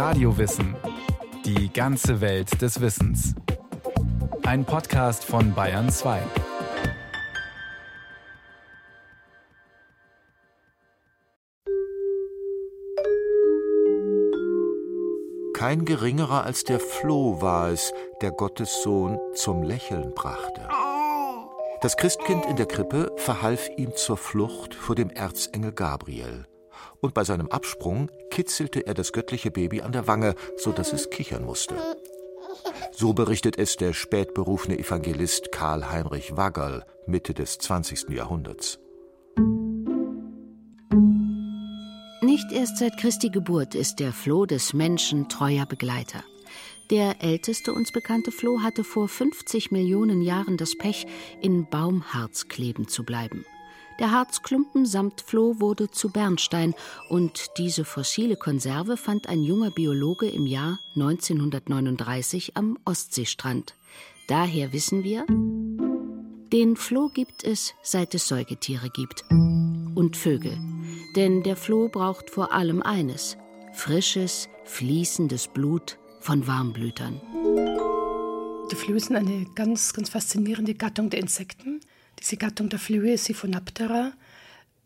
Radiowissen. Die ganze Welt des Wissens. Ein Podcast von Bayern 2. Kein geringerer als der Floh war es, der Gottessohn zum Lächeln brachte. Das Christkind in der Krippe verhalf ihm zur Flucht vor dem Erzengel Gabriel und bei seinem Absprung kitzelte er das göttliche Baby an der Wange, so dass es kichern musste. So berichtet es der spätberufene Evangelist Karl Heinrich Waggerl Mitte des 20. Jahrhunderts. Nicht erst seit Christi Geburt ist der Floh des Menschen treuer Begleiter. Der älteste uns bekannte Floh hatte vor 50 Millionen Jahren das Pech, in Baumharz kleben zu bleiben. Der Harzklumpen samt Floh wurde zu Bernstein und diese fossile Konserve fand ein junger Biologe im Jahr 1939 am Ostseestrand. Daher wissen wir, den Floh gibt es, seit es Säugetiere gibt. Und Vögel. Denn der Floh braucht vor allem eines: frisches, fließendes Blut von Warmblütern. Die Flöhe sind eine ganz, ganz faszinierende Gattung der Insekten. Diese Gattung der Flöhe, Siphonaptera,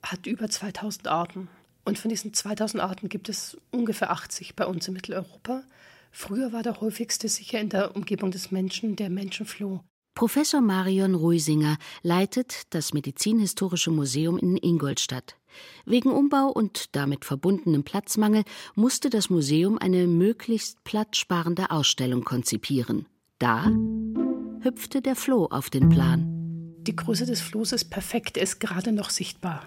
hat über 2000 Arten. Und von diesen 2000 Arten gibt es ungefähr 80 bei uns in Mitteleuropa. Früher war der häufigste sicher in der Umgebung des Menschen der Menschenfloh. Professor Marion Ruisinger leitet das Medizinhistorische Museum in Ingolstadt. Wegen Umbau und damit verbundenem Platzmangel musste das Museum eine möglichst platzsparende Ausstellung konzipieren. Da hüpfte der Floh auf den Plan. Die Größe des Flohs ist perfekt, er ist gerade noch sichtbar.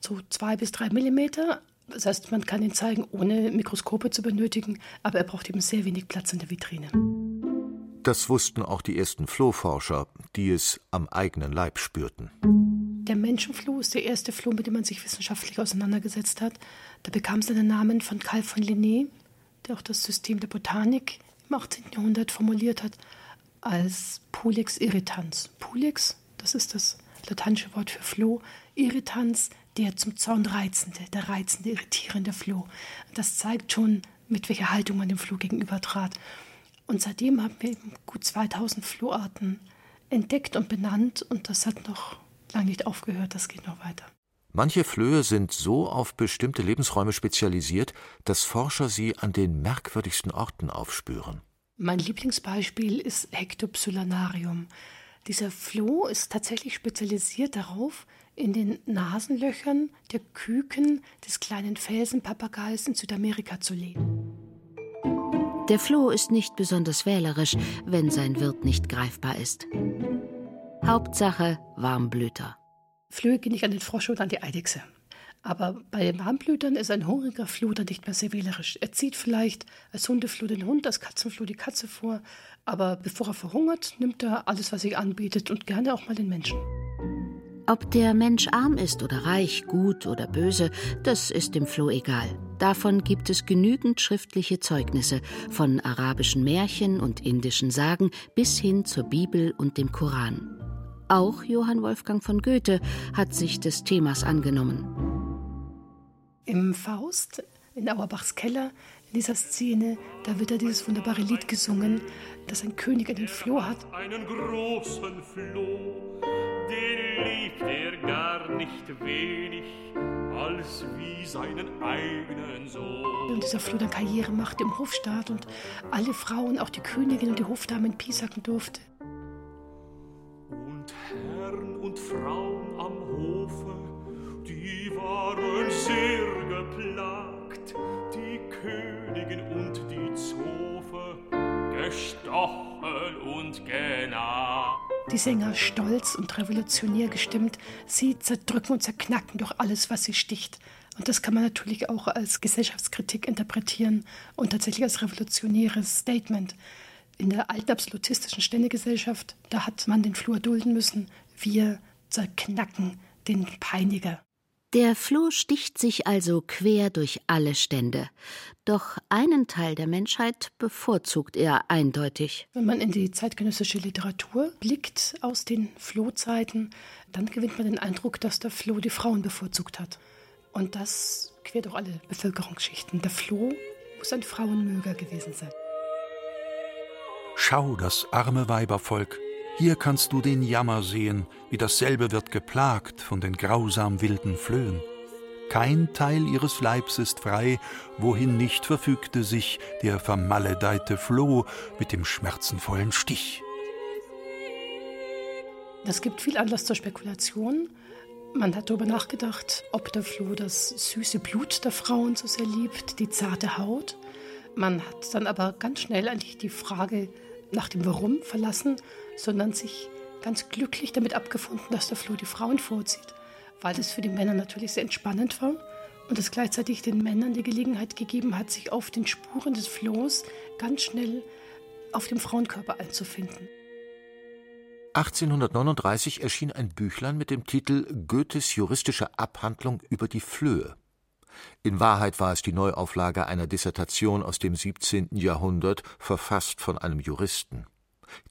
So zwei bis drei Millimeter. Das heißt, man kann ihn zeigen, ohne Mikroskope zu benötigen, aber er braucht eben sehr wenig Platz in der Vitrine. Das wussten auch die ersten Flohforscher, die es am eigenen Leib spürten. Der Menschenfloh ist der erste Floh, mit dem man sich wissenschaftlich auseinandergesetzt hat. Da bekam es seinen Namen von Carl von Linné, der auch das System der Botanik im 18. Jahrhundert formuliert hat, als Pulex irritans. Pulex das ist das lateinische Wort für Floh, Irritanz, der zum Zorn reizende, der reizende, irritierende Floh. Das zeigt schon, mit welcher Haltung man dem Floh gegenüber trat. Und seitdem haben wir eben gut 2000 Floharten entdeckt und benannt und das hat noch lange nicht aufgehört, das geht noch weiter. Manche Flöhe sind so auf bestimmte Lebensräume spezialisiert, dass Forscher sie an den merkwürdigsten Orten aufspüren. Mein Lieblingsbeispiel ist Hectopsylanarium. Dieser Floh ist tatsächlich spezialisiert darauf, in den Nasenlöchern der Küken des kleinen Felsenpapageis in Südamerika zu leben. Der Floh ist nicht besonders wählerisch, wenn sein Wirt nicht greifbar ist. Hauptsache Warmblüter. Flöhe gehen nicht an den Frosch oder an die Eidechse. Aber bei den Warmblütern ist ein hungriger Floh dann nicht mehr sehr wählerisch. Er zieht vielleicht als Hundefloh den Hund, als Katzenfloh die Katze vor, aber bevor er verhungert, nimmt er alles, was sich anbietet und gerne auch mal den Menschen. Ob der Mensch arm ist oder reich, gut oder böse, das ist dem Floh egal. Davon gibt es genügend schriftliche Zeugnisse, von arabischen Märchen und indischen Sagen bis hin zur Bibel und dem Koran. Auch Johann Wolfgang von Goethe hat sich des Themas angenommen. Im Faust, in Auerbachs Keller, in dieser Szene, da wird ja dieses wunderbare Lied gesungen, dass ein König einen Floh hat. Einen großen Floh, den liebt er gar nicht wenig, als wie seinen eigenen Sohn. Und dieser Floh dann Karriere macht im Hofstaat und alle Frauen, auch die Königin und die Hofdamen piesacken durfte. Und Herren und Frauen am Hofe, Die Sänger stolz und revolutionär gestimmt, sie zerdrücken und zerknacken durch alles, was sie sticht. Und das kann man natürlich auch als Gesellschaftskritik interpretieren und tatsächlich als revolutionäres Statement. In der alten absolutistischen Ständegesellschaft, da hat man den Flur dulden müssen. Wir zerknacken den Peiniger. Der Floh sticht sich also quer durch alle Stände. Doch einen Teil der Menschheit bevorzugt er eindeutig. Wenn man in die zeitgenössische Literatur blickt aus den Flohzeiten, dann gewinnt man den Eindruck, dass der Floh die Frauen bevorzugt hat. Und das quer durch alle Bevölkerungsschichten. Der Floh muss ein Frauenmöger gewesen sein. Schau, das arme Weibervolk, hier kannst du den Jammer sehen, wie dasselbe wird geplagt von den grausam wilden Flöhen. Kein Teil ihres Leibs ist frei, wohin nicht verfügte sich der vermaledeite Floh mit dem schmerzenvollen Stich. Das gibt viel Anlass zur Spekulation. Man hat darüber nachgedacht, ob der Floh das süße Blut der Frauen so sehr liebt, die zarte Haut. Man hat dann aber ganz schnell eigentlich die Frage nach dem Warum verlassen, sondern sich ganz glücklich damit abgefunden, dass der Floh die Frauen vorzieht, weil es für die Männer natürlich sehr entspannend war und es gleichzeitig den Männern die Gelegenheit gegeben hat, sich auf den Spuren des Flohs ganz schnell auf dem Frauenkörper einzufinden. 1839 erschien ein Büchlein mit dem Titel Goethes juristische Abhandlung über die Flöhe. In Wahrheit war es die Neuauflage einer Dissertation aus dem 17. Jahrhundert, verfasst von einem Juristen.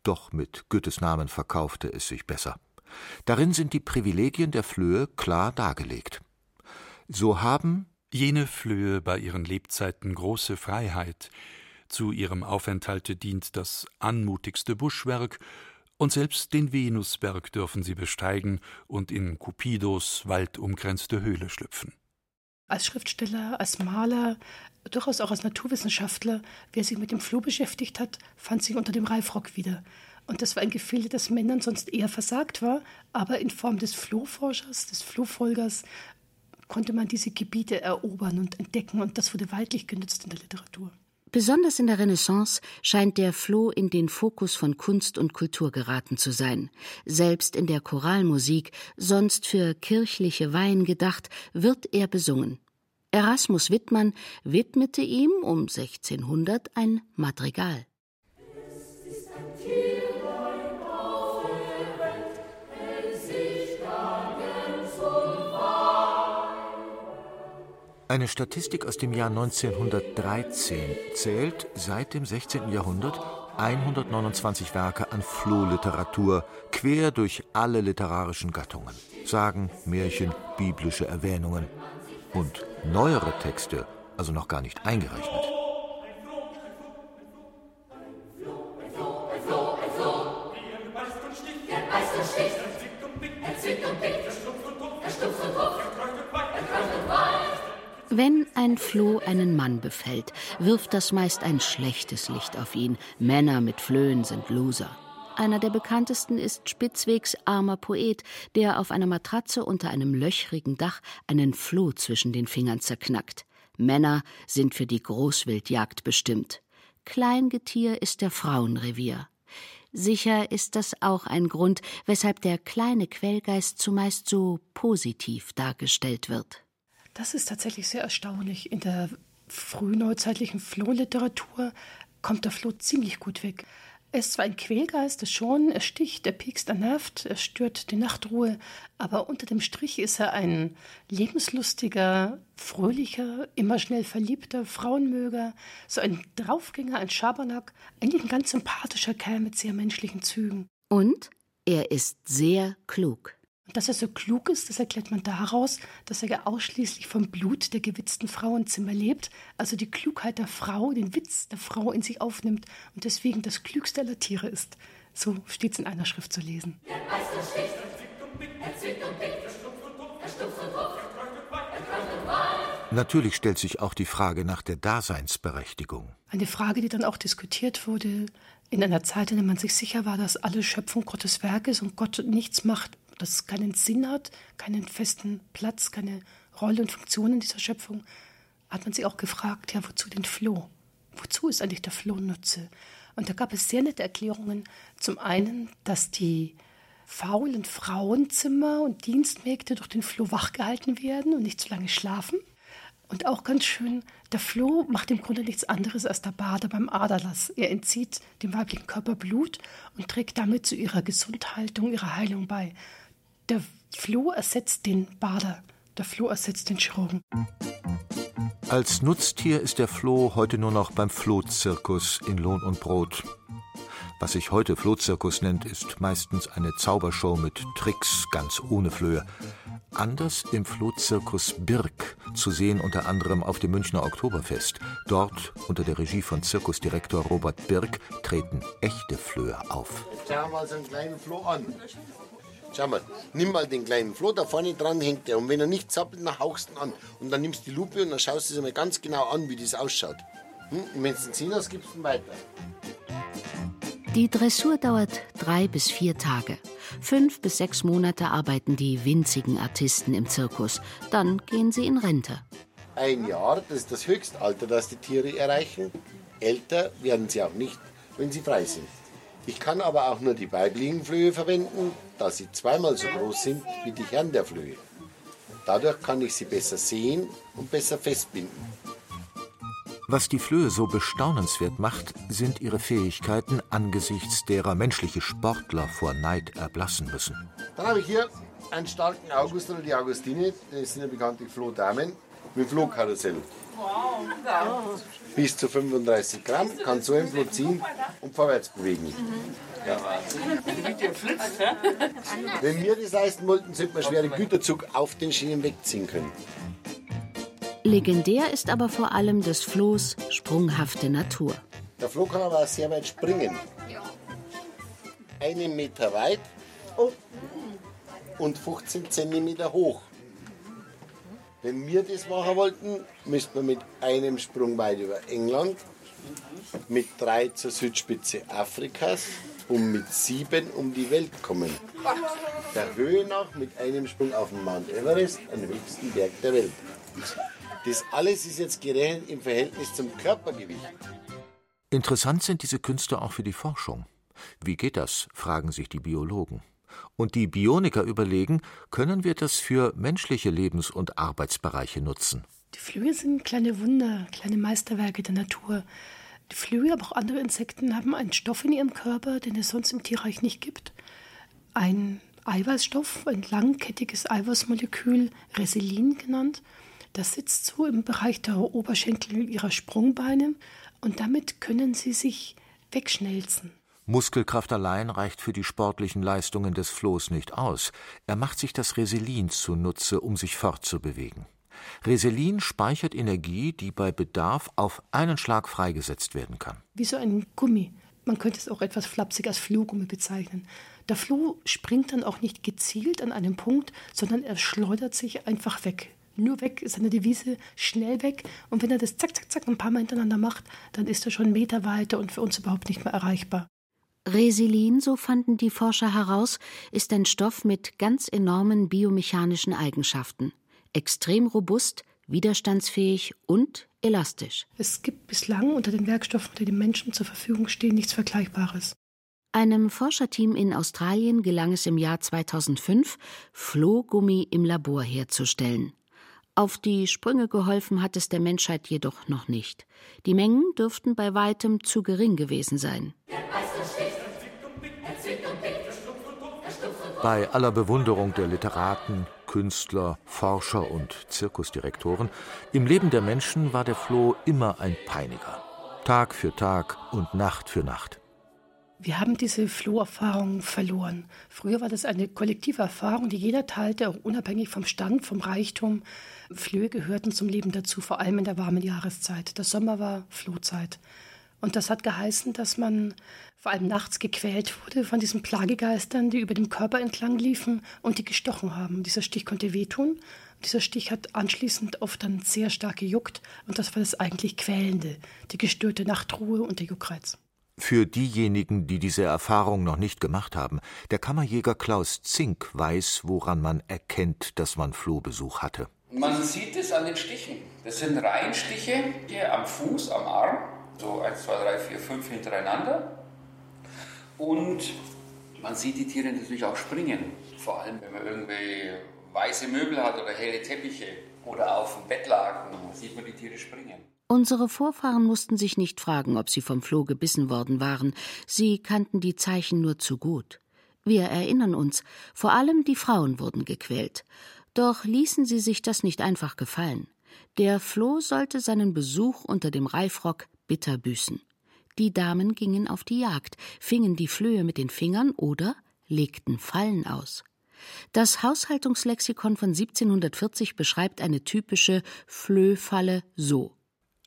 Doch mit Goethes Namen verkaufte es sich besser. Darin sind die Privilegien der Flöhe klar dargelegt. So haben jene Flöhe bei ihren Lebzeiten große Freiheit, zu ihrem Aufenthalte dient das anmutigste Buschwerk, und selbst den Venusberg dürfen sie besteigen und in Cupidos waldumgrenzte Höhle schlüpfen. Als Schriftsteller, als Maler, durchaus auch als Naturwissenschaftler, wer sich mit dem Floh beschäftigt hat, fand sich unter dem Reifrock wieder. Und das war ein Gefilde, das Männern sonst eher versagt war, aber in Form des Flohforschers, des Flohfolgers, konnte man diese Gebiete erobern und entdecken und das wurde weitlich genützt in der Literatur. Besonders in der Renaissance scheint der Floh in den Fokus von Kunst und Kultur geraten zu sein. Selbst in der Choralmusik, sonst für kirchliche Weihen gedacht, wird er besungen. Erasmus Wittmann widmete ihm um 1600 ein Madrigal. Eine Statistik aus dem Jahr 1913 zählt seit dem 16. Jahrhundert 129 Werke an Flohliteratur, quer durch alle literarischen Gattungen. Sagen, Märchen, biblische Erwähnungen. Und neuere Texte, also noch gar nicht eingerechnet. Wenn ein Floh einen Mann befällt, wirft das meist ein schlechtes Licht auf ihn. Männer mit Flöhen sind Loser. Einer der bekanntesten ist Spitzwegs armer Poet, der auf einer Matratze unter einem löchrigen Dach einen Floh zwischen den Fingern zerknackt. Männer sind für die Großwildjagd bestimmt. Kleingetier ist der Frauenrevier. Sicher ist das auch ein Grund, weshalb der kleine Quellgeist zumeist so positiv dargestellt wird. Das ist tatsächlich sehr erstaunlich. In der frühneuzeitlichen Flohliteratur kommt der Floh ziemlich gut weg. Er ist zwar ein Quälgeist, das schon, er sticht, er piekst, er nervt, er stört die Nachtruhe, aber unter dem Strich ist er ein lebenslustiger, fröhlicher, immer schnell verliebter Frauenmöger, so ein Draufgänger, ein Schabernack, eigentlich ein ganz sympathischer Kerl mit sehr menschlichen Zügen. Und er ist sehr klug. Und dass er so klug ist, das erklärt man daraus, dass er ja ausschließlich vom Blut der gewitzten Frauenzimmer lebt, also die Klugheit der Frau, den Witz der Frau in sich aufnimmt und deswegen das klügste aller Tiere ist. So steht es in einer Schrift zu lesen. Natürlich stellt sich auch die Frage nach der Daseinsberechtigung. Eine Frage, die dann auch diskutiert wurde in einer Zeit, in der man sich sicher war, dass alle Schöpfung Gottes Werk ist und Gott nichts macht dass es keinen Sinn hat, keinen festen Platz, keine Rolle und Funktion in dieser Schöpfung, hat man sich auch gefragt, ja, wozu den Floh? Wozu ist eigentlich der Floh Nutze? Und da gab es sehr nette Erklärungen. Zum einen, dass die faulen Frauenzimmer und Dienstmägde durch den Floh wachgehalten werden und nicht zu lange schlafen. Und auch ganz schön, der Floh macht im Grunde nichts anderes als der Bader beim Aderlass. Er entzieht dem weiblichen Körper Blut und trägt damit zu ihrer Gesundhaltung, ihrer Heilung bei. Der Floh ersetzt den Bader, der Floh ersetzt den Chirurgen. Als Nutztier ist der Floh heute nur noch beim Flohzirkus in Lohn und Brot. Was sich heute Flohzirkus nennt, ist meistens eine Zaubershow mit Tricks ganz ohne Flöhe. Anders im Flohzirkus Birk, zu sehen unter anderem auf dem Münchner Oktoberfest. Dort, unter der Regie von Zirkusdirektor Robert Birk, treten echte Flöhe auf. Schau mal so einen kleinen Floh an. Schau mal, nimm mal den kleinen Floh, da vorne dran hängt der. Und wenn er nicht zappelt, dann hauchst du ihn an. Und dann nimmst du die Lupe und dann schaust du dir mal ganz genau an, wie das ausschaut. Hm? Und wenn du ihn ziehen hast, gibst du ihn weiter. Die Dressur dauert drei bis vier Tage. Fünf bis sechs Monate arbeiten die winzigen Artisten im Zirkus. Dann gehen sie in Rente. Ein Jahr, das ist das Höchstalter, das die Tiere erreichen. Älter werden sie auch nicht, wenn sie frei sind. Ich kann aber auch nur die weiblichen Flöhe verwenden, da sie zweimal so groß sind wie die Herren der Flöhe. Dadurch kann ich sie besser sehen und besser festbinden. Was die Flöhe so bestaunenswert macht, sind ihre Fähigkeiten, angesichts derer menschliche Sportler vor Neid erblassen müssen. Dann habe ich hier einen starken August oder die Augustine, das sind ja bekanntlich Flohdamen, mit Flohkarussell. Wow. Bis zu 35 Gramm, kann so ein Floh ziehen und vorwärts bewegen. Ja. Wenn wir das leisten wollten, sollte man schwere Güterzug auf den Schienen wegziehen können. Legendär ist aber vor allem des Flohs sprunghafte Natur. Der Floh kann aber auch sehr weit springen. Einen Meter weit und 15 Zentimeter hoch. Wenn wir das machen wollten, müssten wir mit einem Sprung weit über England, mit drei zur Südspitze Afrikas und mit sieben um die Welt kommen. Der Höhe nach mit einem Sprung auf den Mount Everest, den höchsten Berg der Welt. Das alles ist jetzt gerechnet im Verhältnis zum Körpergewicht. Interessant sind diese Künste auch für die Forschung. Wie geht das, fragen sich die Biologen. Und die Bioniker überlegen, können wir das für menschliche Lebens- und Arbeitsbereiche nutzen? Die Flöhe sind kleine Wunder, kleine Meisterwerke der Natur. Die Flöhe, aber auch andere Insekten haben einen Stoff in ihrem Körper, den es sonst im Tierreich nicht gibt. Ein Eiweißstoff, ein langkettiges Eiweißmolekül, Resilin genannt. Das sitzt so im Bereich der Oberschenkel ihrer Sprungbeine und damit können sie sich wegschnelzen. Muskelkraft allein reicht für die sportlichen Leistungen des Flohs nicht aus. Er macht sich das Reselin zunutze, um sich fortzubewegen. Reselin speichert Energie, die bei Bedarf auf einen Schlag freigesetzt werden kann. Wie so ein Gummi. Man könnte es auch etwas flapsig als Flohgummi bezeichnen. Der Floh springt dann auch nicht gezielt an einem Punkt, sondern er schleudert sich einfach weg. Nur weg ist eine Devise, schnell weg. Und wenn er das zack, zack, zack ein paar Mal hintereinander macht, dann ist er schon Meter weiter und für uns überhaupt nicht mehr erreichbar. Resilin, so fanden die Forscher heraus, ist ein Stoff mit ganz enormen biomechanischen Eigenschaften. Extrem robust, widerstandsfähig und elastisch. Es gibt bislang unter den Werkstoffen, die dem Menschen zur Verfügung stehen, nichts Vergleichbares. Einem Forscherteam in Australien gelang es im Jahr 2005, Flohgummi im Labor herzustellen. Auf die Sprünge geholfen hat es der Menschheit jedoch noch nicht. Die Mengen dürften bei weitem zu gering gewesen sein. Bei aller Bewunderung der Literaten, Künstler, Forscher und Zirkusdirektoren, im Leben der Menschen war der Floh immer ein Peiniger. Tag für Tag und Nacht für Nacht. Wir haben diese Floherfahrung verloren. Früher war das eine kollektive Erfahrung, die jeder teilte, auch unabhängig vom Stand, vom Reichtum. Flöhe gehörten zum Leben dazu, vor allem in der warmen Jahreszeit. Der Sommer war Flohzeit. Und das hat geheißen, dass man vor allem nachts gequält wurde von diesen Plagegeistern, die über dem Körper entlang liefen und die gestochen haben. Dieser Stich konnte wehtun. Dieser Stich hat anschließend oft dann sehr stark gejuckt und das war das eigentlich Quälende, die gestörte Nachtruhe und der Juckreiz. Für diejenigen, die diese Erfahrung noch nicht gemacht haben, der Kammerjäger Klaus Zink weiß, woran man erkennt, dass man Flohbesuch hatte. Man sieht es an den Stichen. Das sind Reihenstiche hier am Fuß, am Arm. So 1, 2, 3, 4, 5 hintereinander. Und man sieht die Tiere natürlich auch springen. Vor allem, wenn man irgendwie weiße Möbel hat oder helle Teppiche oder auf dem Bettlaken, sieht man die Tiere springen. Unsere Vorfahren mussten sich nicht fragen, ob sie vom Floh gebissen worden waren. Sie kannten die Zeichen nur zu gut. Wir erinnern uns, vor allem die Frauen wurden gequält. Doch ließen sie sich das nicht einfach gefallen. Der Floh sollte seinen Besuch unter dem Reifrock bitter büßen. Die Damen gingen auf die Jagd, fingen die Flöhe mit den Fingern oder legten Fallen aus. Das Haushaltungslexikon von 1740 beschreibt eine typische Flöhfalle so: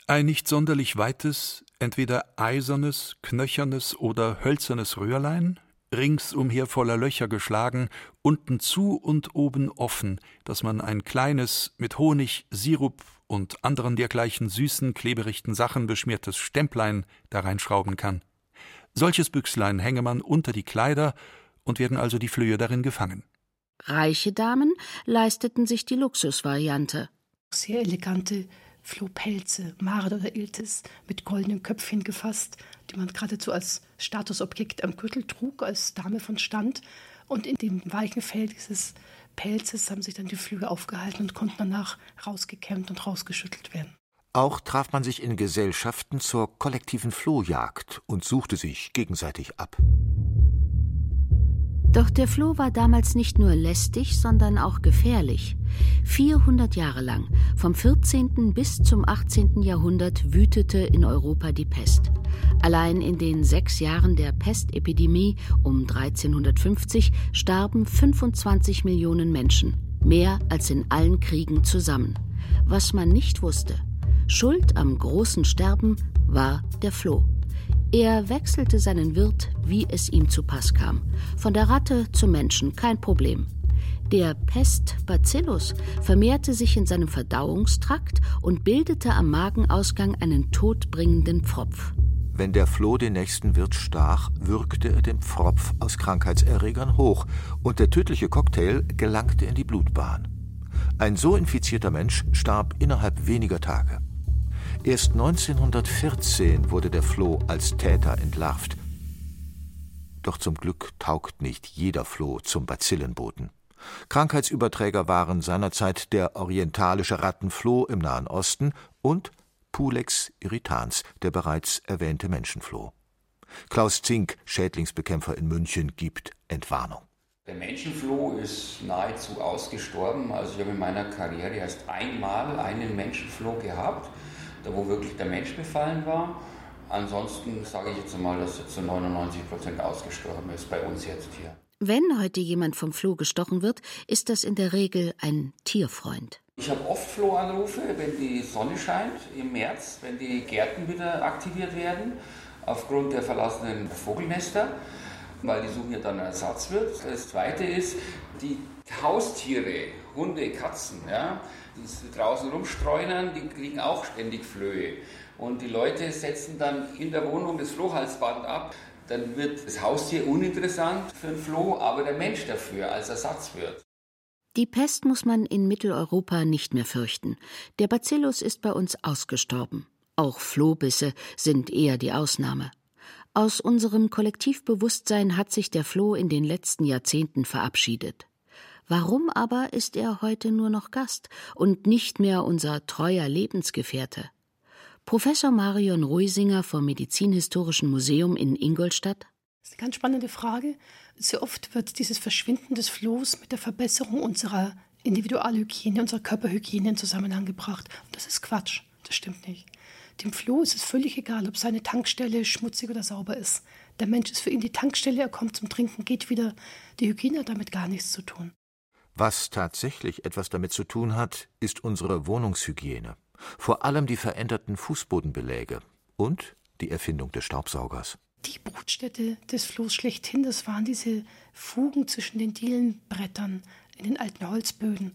Ein nicht sonderlich weites, entweder eisernes, knöchernes oder hölzernes Röhrlein, ringsumher voller Löcher geschlagen, unten zu und oben offen, dass man ein kleines, mit Honig, Sirup und anderen dergleichen süßen, kleberichten Sachen beschmiertes Stemplein da reinschrauben kann. Solches Büchslein hänge man unter die Kleider und werden also die Flöhe darin gefangen. Reiche Damen leisteten sich die Luxusvariante. Sehr elegante Flohpelze, Mard oder Iltis, mit goldenen Köpfchen gefasst, die man geradezu als Statusobjekt am Gürtel trug, als Dame von Stand. Und in dem weichen Fell dieses Pelzes haben sich dann die Flügel aufgehalten und konnten danach rausgekämmt und rausgeschüttelt werden. Auch traf man sich in Gesellschaften zur kollektiven Flohjagd und suchte sich gegenseitig ab. Doch der Floh war damals nicht nur lästig, sondern auch gefährlich. 400 Jahre lang, vom 14. bis zum 18. Jahrhundert, wütete in Europa die Pest. Allein in den sechs Jahren der Pestepidemie um 1350 starben 25 Millionen Menschen, mehr als in allen Kriegen zusammen. Was man nicht wusste, Schuld am großen Sterben war der Floh. Er wechselte seinen Wirt, wie es ihm zu Pass kam. Von der Ratte zum Menschen, kein Problem. Der Pest Bacillus vermehrte sich in seinem Verdauungstrakt und bildete am Magenausgang einen todbringenden Pfropf. Wenn der Floh den nächsten Wirt stach, würgte er den Pfropf aus Krankheitserregern hoch und der tödliche Cocktail gelangte in die Blutbahn. Ein so infizierter Mensch starb innerhalb weniger Tage. Erst 1914 wurde der Floh als Täter entlarvt. Doch zum Glück taugt nicht jeder Floh zum Bazillenboten. Krankheitsüberträger waren seinerzeit der orientalische Rattenfloh im Nahen Osten und Pulex irritans, der bereits erwähnte Menschenfloh. Klaus Zink, Schädlingsbekämpfer in München, gibt Entwarnung. Der Menschenfloh ist nahezu ausgestorben. Also ich habe in meiner Karriere erst einmal einen Menschenfloh gehabt da wo wirklich der Mensch befallen war. Ansonsten sage ich jetzt mal, dass er zu 99 Prozent ausgestorben ist bei uns jetzt hier. Wenn heute jemand vom Floh gestochen wird, ist das in der Regel ein Tierfreund. Ich habe oft Flohanrufe, wenn die Sonne scheint im März, wenn die Gärten wieder aktiviert werden, aufgrund der verlassenen Vogelnester, weil die suchen ja dann Ersatzwirt. Das zweite ist, die Haustiere, Hunde, Katzen, ja, die draußen rumstreunern, die kriegen auch ständig Flöhe. Und die Leute setzen dann in der Wohnung das Flohhalsband ab. Dann wird das Haustier uninteressant für ein Floh, aber der Mensch dafür als Ersatz wird. Die Pest muss man in Mitteleuropa nicht mehr fürchten. Der Bacillus ist bei uns ausgestorben. Auch Flohbisse sind eher die Ausnahme. Aus unserem Kollektivbewusstsein hat sich der Floh in den letzten Jahrzehnten verabschiedet. Warum aber ist er heute nur noch Gast und nicht mehr unser treuer Lebensgefährte? Professor Marion Ruisinger vom Medizinhistorischen Museum in Ingolstadt. Das ist eine ganz spannende Frage. Sehr oft wird dieses Verschwinden des Flohs mit der Verbesserung unserer Individualhygiene, unserer Körperhygiene in Zusammenhang gebracht. Und das ist Quatsch. Das stimmt nicht. Dem Floh ist es völlig egal, ob seine Tankstelle schmutzig oder sauber ist. Der Mensch ist für ihn die Tankstelle, er kommt zum Trinken, geht wieder. Die Hygiene hat damit gar nichts zu tun. Was tatsächlich etwas damit zu tun hat, ist unsere Wohnungshygiene, vor allem die veränderten Fußbodenbeläge und die Erfindung des Staubsaugers. Die Brutstätte des Flohs schlechthin, das waren diese Fugen zwischen den Dielenbrettern in den alten Holzböden.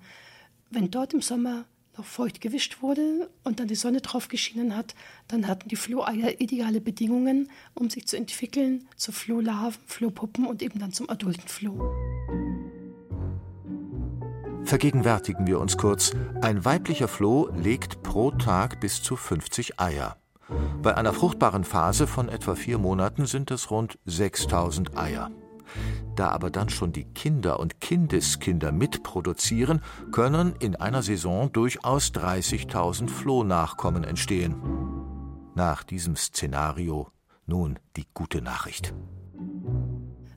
Wenn dort im Sommer noch feucht gewischt wurde und dann die Sonne drauf geschienen hat, dann hatten die Floheier ideale Bedingungen, um sich zu entwickeln zu Flohlarven, Flohpuppen und eben dann zum adulten Floh. Vergegenwärtigen wir uns kurz, ein weiblicher Floh legt pro Tag bis zu 50 Eier. Bei einer fruchtbaren Phase von etwa vier Monaten sind es rund 6000 Eier. Da aber dann schon die Kinder und Kindeskinder mitproduzieren, können in einer Saison durchaus 30.000 Flohnachkommen entstehen. Nach diesem Szenario nun die gute Nachricht.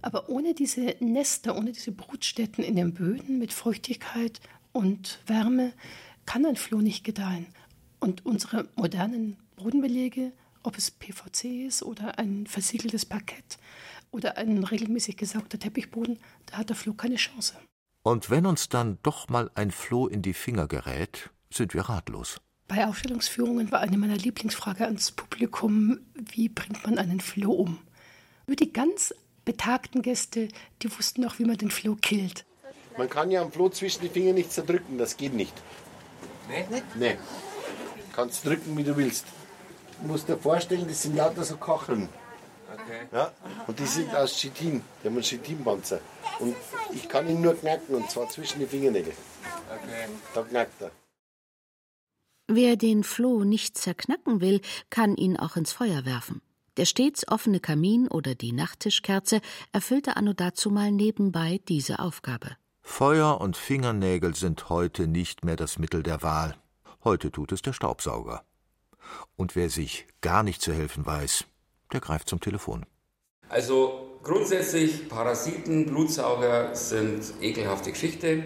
Aber ohne diese Nester, ohne diese Brutstätten in den Böden mit Feuchtigkeit und Wärme kann ein Floh nicht gedeihen. Und unsere modernen Bodenbelege, ob es PVC ist oder ein versiegeltes Parkett oder ein regelmäßig gesaugter Teppichboden, da hat der Floh keine Chance. Und wenn uns dann doch mal ein Floh in die Finger gerät, sind wir ratlos. Bei Ausstellungsführungen war eine meiner Lieblingsfragen ans Publikum, wie bringt man einen Floh um? Nur die ganz betagten Gäste, die wussten auch, wie man den Floh killt. Man kann ja am Floh zwischen die Finger nicht zerdrücken, das geht nicht. Nee? Nee. Kannst drücken, wie du willst. Du musst dir vorstellen, das sind lauter so Kacheln. Okay. Ja? Und die sind aus Chitin. Die haben einen Chitinpanzer. Und ich kann ihn nur knacken, und zwar zwischen die Fingernägel. Okay. Da knackt er. Wer den Floh nicht zerknacken will, kann ihn auch ins Feuer werfen. Der stets offene Kamin oder die Nachttischkerze erfüllte anno dazumal nebenbei diese Aufgabe. Feuer und Fingernägel sind heute nicht mehr das Mittel der Wahl. Heute tut es der Staubsauger. Und wer sich gar nicht zu helfen weiß, der greift zum Telefon. Also grundsätzlich, Parasiten, Blutsauger sind ekelhafte Geschichte,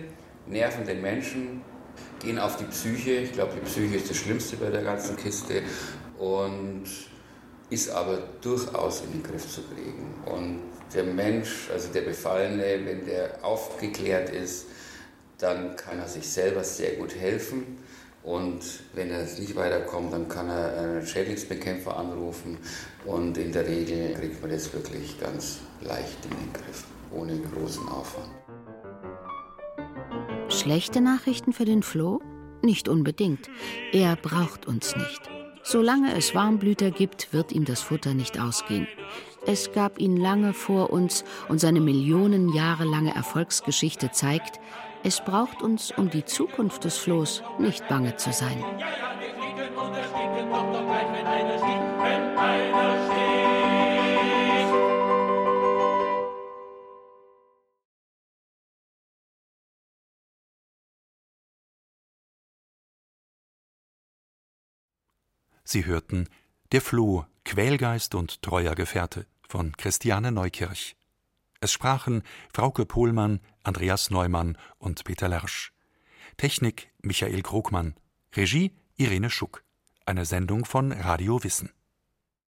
nerven den Menschen, gehen auf die Psyche. Ich glaube, die Psyche ist das Schlimmste bei der ganzen Kiste und ist aber durchaus in den Griff zu kriegen. Und der Mensch, also der Befallene, wenn der aufgeklärt ist, dann kann er sich selber sehr gut helfen. Und wenn er nicht weiterkommt, dann kann er einen Schädlingsbekämpfer anrufen. Und in der Regel kriegt man das wirklich ganz leicht in den Griff, ohne großen Aufwand. Schlechte Nachrichten für den Floh? Nicht unbedingt. Er braucht uns nicht. Solange es Warmblüter gibt, wird ihm das Futter nicht ausgehen. Es gab ihn lange vor uns und seine Millionen Jahre lange Erfolgsgeschichte zeigt, es braucht uns um die Zukunft des Flohs nicht bange zu sein. Sie hörten Der Floh, Quälgeist und treuer Gefährte von Christiane Neukirch. Es sprachen Frauke Pohlmann, Andreas Neumann und Peter Lersch. Technik Michael Krogmann. Regie Irene Schuck. Eine Sendung von Radio Wissen.